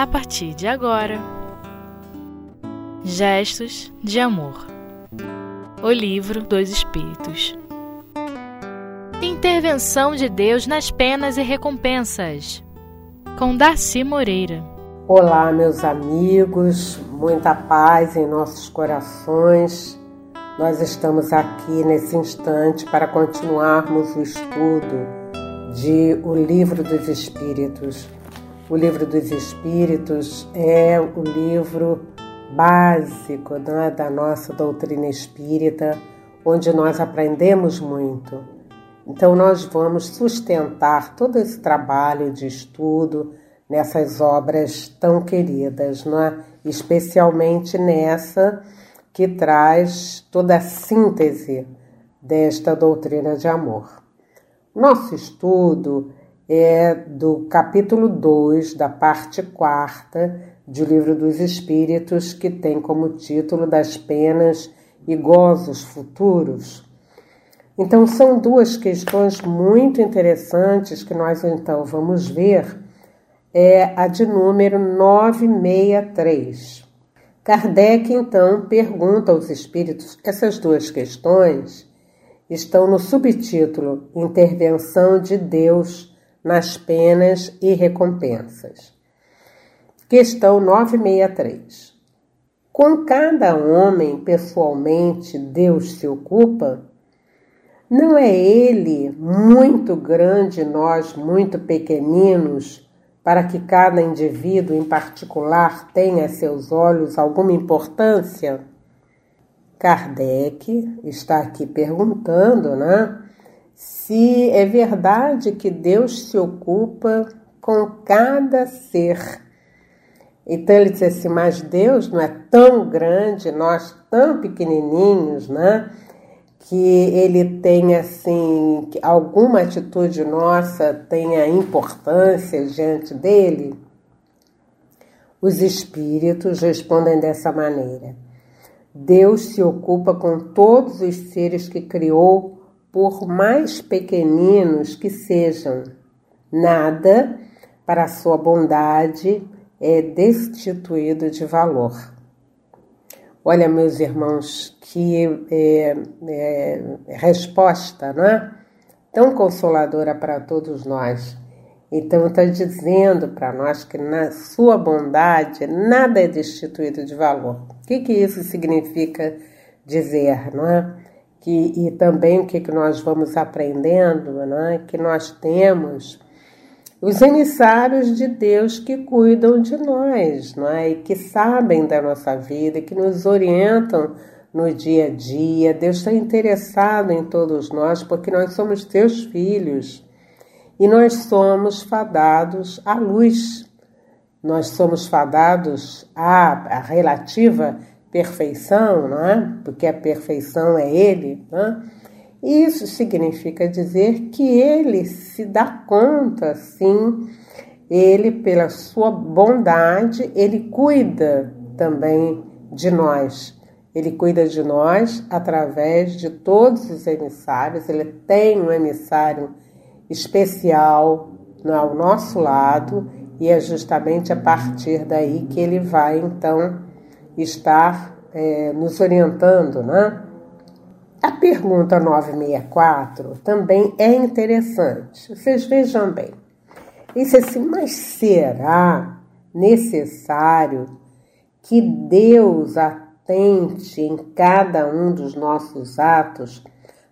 a partir de agora. Gestos de Amor O Livro dos Espíritos Intervenção de Deus nas penas e recompensas com Darcy Moreira Olá, meus amigos, muita paz em nossos corações. Nós estamos aqui nesse instante para continuarmos o estudo de O Livro dos Espíritos. O Livro dos Espíritos é o livro básico né, da nossa doutrina espírita, onde nós aprendemos muito. Então, nós vamos sustentar todo esse trabalho de estudo nessas obras tão queridas, é? especialmente nessa que traz toda a síntese desta doutrina de amor. Nosso estudo é do capítulo 2, da parte quarta de O Livro dos Espíritos, que tem como título Das Penas e Gozos Futuros. Então, são duas questões muito interessantes que nós então vamos ver é a de número 963. Kardec então pergunta aos espíritos essas duas questões estão no subtítulo Intervenção de Deus nas penas e recompensas. Questão 963. Com cada homem pessoalmente Deus se ocupa? Não é ele muito grande, nós muito pequeninos, para que cada indivíduo em particular tenha a seus olhos alguma importância? Kardec está aqui perguntando, né? Se é verdade que Deus se ocupa com cada ser. Então ele diz assim, mas Deus não é tão grande, nós tão pequenininhos, né? que ele tenha assim alguma atitude nossa tenha importância diante dele? Os espíritos respondem dessa maneira: Deus se ocupa com todos os seres que criou, por mais pequeninos que sejam. Nada para sua bondade é destituído de valor. Olha, meus irmãos, que é, é, resposta, não é? Tão consoladora para todos nós. Então, está dizendo para nós que na sua bondade nada é destituído de valor. O que, que isso significa dizer, não é? Que, e também o que, que nós vamos aprendendo, não é? Que nós temos os emissários de Deus que cuidam de nós, não é? E que sabem da nossa vida, que nos orientam no dia a dia. Deus está interessado em todos nós porque nós somos teus filhos e nós somos fadados à luz. Nós somos fadados à, à relativa perfeição, não é? Porque a perfeição é Ele, não é? Isso significa dizer que ele se dá conta, sim, ele, pela sua bondade, ele cuida também de nós. Ele cuida de nós através de todos os emissários, ele tem um emissário especial ao nosso lado e é justamente a partir daí que ele vai então estar é, nos orientando, né? A pergunta 964 também é interessante. Vocês vejam bem. Isso assim, mas será necessário que Deus atente em cada um dos nossos atos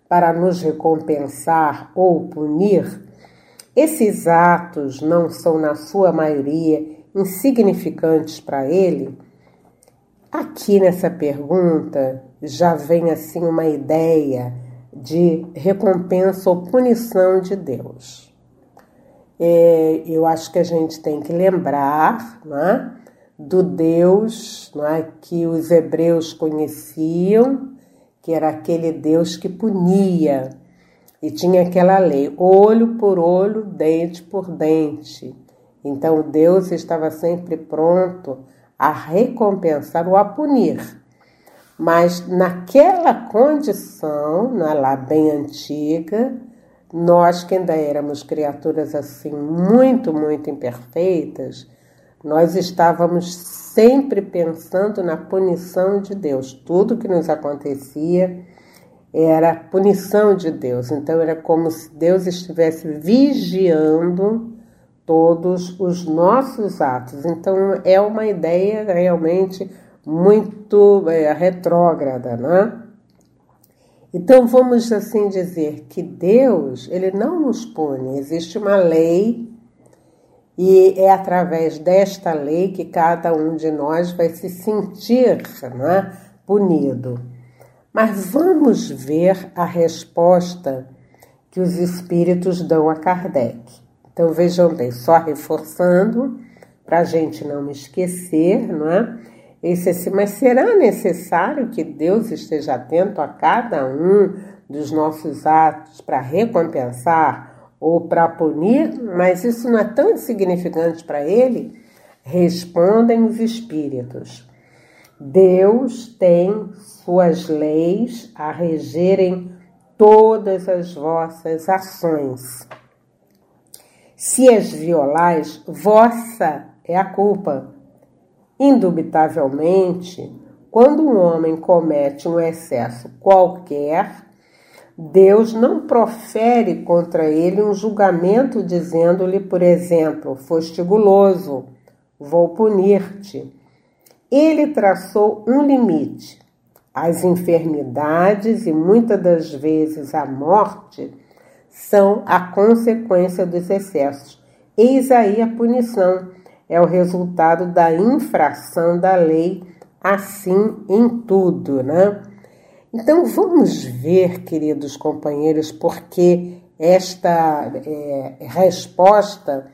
para nos recompensar ou punir? Esses atos não são, na sua maioria, insignificantes para Ele? Aqui nessa pergunta já vem assim uma ideia de recompensa ou punição de Deus. É, eu acho que a gente tem que lembrar né, do Deus né, que os hebreus conheciam, que era aquele Deus que punia, e tinha aquela lei: olho por olho, dente por dente. Então Deus estava sempre pronto a recompensar ou a punir. Mas naquela condição, na lá bem antiga, nós que ainda éramos criaturas assim muito, muito imperfeitas, nós estávamos sempre pensando na punição de Deus. Tudo que nos acontecia era punição de Deus. Então era como se Deus estivesse vigiando todos os nossos atos. Então é uma ideia realmente muito é, retrógrada, né? Então vamos assim dizer que Deus, ele não nos pune, existe uma lei e é através desta lei que cada um de nós vai se sentir né, punido. Mas vamos ver a resposta que os espíritos dão a Kardec. Então vejam bem, só reforçando, para a gente não esquecer, não é? Esse assim, mas será necessário que Deus esteja atento a cada um dos nossos atos para recompensar ou para punir? Mas isso não é tão insignificante para ele? Respondem os espíritos. Deus tem suas leis a regerem todas as vossas ações. Se as violais, vossa é a culpa Indubitavelmente, quando um homem comete um excesso qualquer, Deus não profere contra ele um julgamento dizendo-lhe, por exemplo, foste guloso, vou punir-te. Ele traçou um limite. As enfermidades e muitas das vezes a morte são a consequência dos excessos. Eis aí a punição é o resultado da infração da lei, assim em tudo, né? Então vamos ver, queridos companheiros, porque esta é, resposta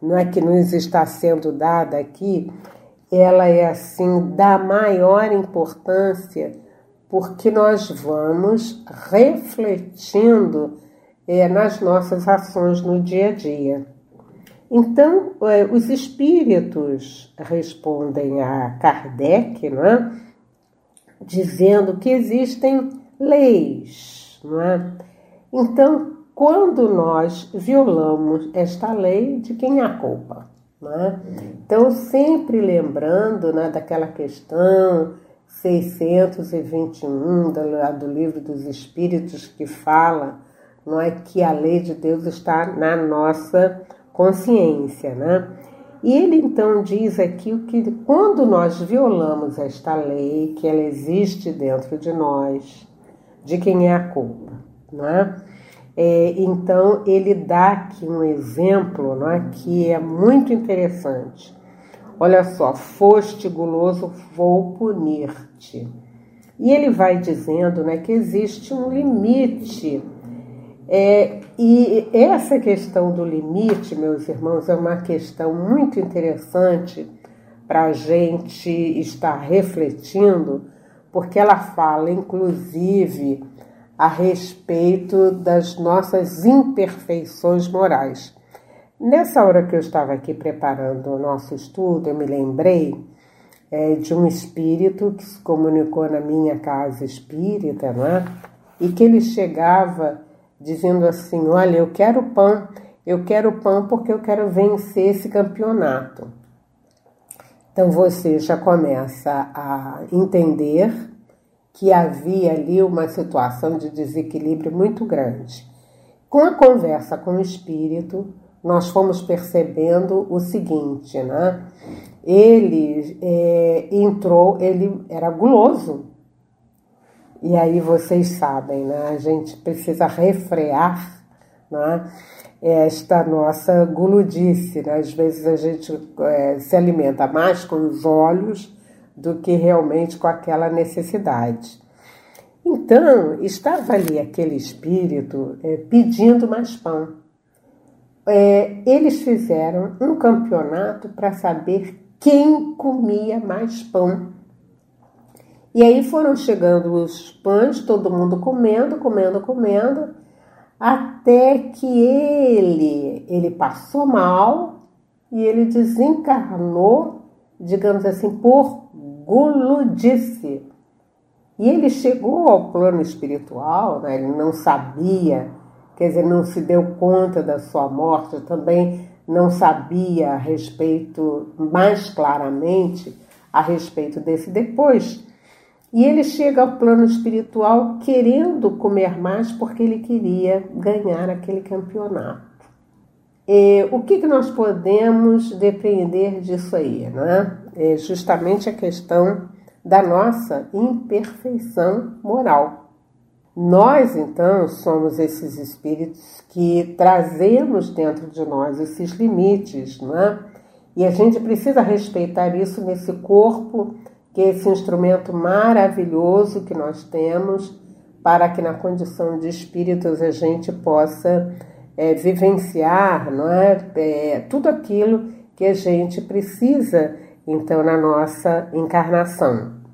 não é que nos está sendo dada aqui, ela é assim da maior importância, porque nós vamos refletindo é, nas nossas ações no dia a dia. Então, é, os espíritos respondem a Kardec, não é? dizendo que existem leis. Não é? Então, quando nós violamos esta lei, de quem é a culpa? Não é? Então, sempre lembrando né, daquela questão 621 do, do livro dos Espíritos que fala não é que a lei de Deus está na nossa consciência, né? E ele então diz aqui que quando nós violamos esta lei, que ela existe dentro de nós, de quem é a culpa, né? É, então ele dá aqui um exemplo né, que é muito interessante. Olha só, foste guloso, vou punir-te. E ele vai dizendo né, que existe um limite é, e essa questão do limite, meus irmãos, é uma questão muito interessante para a gente estar refletindo, porque ela fala, inclusive, a respeito das nossas imperfeições morais. Nessa hora que eu estava aqui preparando o nosso estudo, eu me lembrei é, de um espírito que se comunicou na minha casa espírita, não é? e que ele chegava dizendo assim: Olha, eu quero pão, eu quero pão porque eu quero vencer esse campeonato. Então você já começa a entender que havia ali uma situação de desequilíbrio muito grande. Com a conversa com o espírito, nós fomos percebendo o seguinte, né? Ele é, entrou, ele era guloso, e aí vocês sabem, né? A gente precisa refrear né? esta nossa guludice. Né? Às vezes a gente é, se alimenta mais com os olhos do que realmente com aquela necessidade. Então, estava ali aquele espírito é, pedindo mais pão. É, eles fizeram um campeonato para saber quem comia mais pão. E aí foram chegando os pães, todo mundo comendo, comendo, comendo, até que ele, ele passou mal e ele desencarnou, digamos assim, por guludice. E ele chegou ao plano espiritual, né? ele não sabia, quer dizer, não se deu conta da sua morte, também não sabia a respeito, mais claramente, a respeito desse depois. E ele chega ao plano espiritual querendo comer mais porque ele queria ganhar aquele campeonato. E o que, que nós podemos depender disso aí? Né? É justamente a questão da nossa imperfeição moral. Nós, então, somos esses espíritos que trazemos dentro de nós esses limites, não é? E a gente precisa respeitar isso nesse corpo, que esse instrumento maravilhoso que nós temos, para que na condição de espíritos a gente possa é, vivenciar não é? é? tudo aquilo que a gente precisa, então, na nossa encarnação.